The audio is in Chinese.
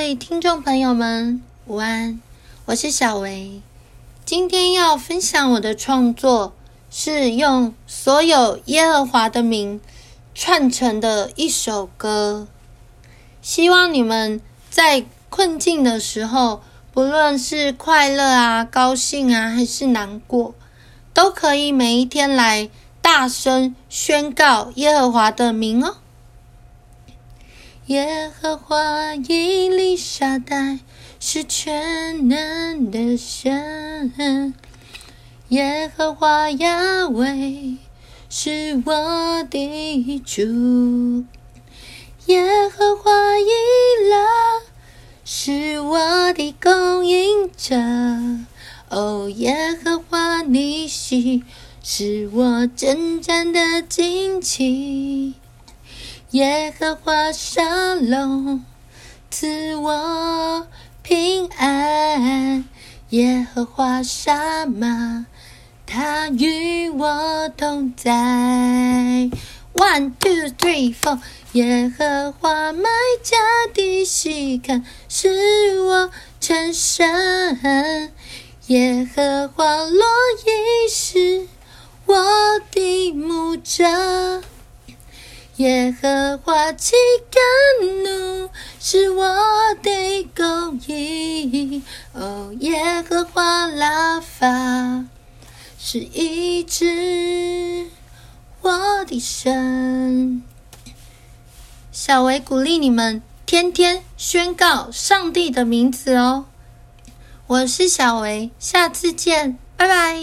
各位听众朋友们，午安，我是小维。今天要分享我的创作，是用所有耶和华的名串成的一首歌。希望你们在困境的时候，不论是快乐啊、高兴啊，还是难过，都可以每一天来大声宣告耶和华的名哦。耶和华以利沙代是全能的神，耶和华亚威是我的主，耶和华以勒是我的供应者，哦，耶和华尼西是我征战的旌旗。耶和华沙龙赐我平安，耶和华沙玛他与我同在。One two three four，耶和华麦加的锡坎是我成神，耶和华罗以是我的牧者。耶和华岂敢怒是我的公义，哦，耶和华拉法是医治我的神。小薇鼓励你们天天宣告上帝的名字哦。我是小薇，下次见，拜拜。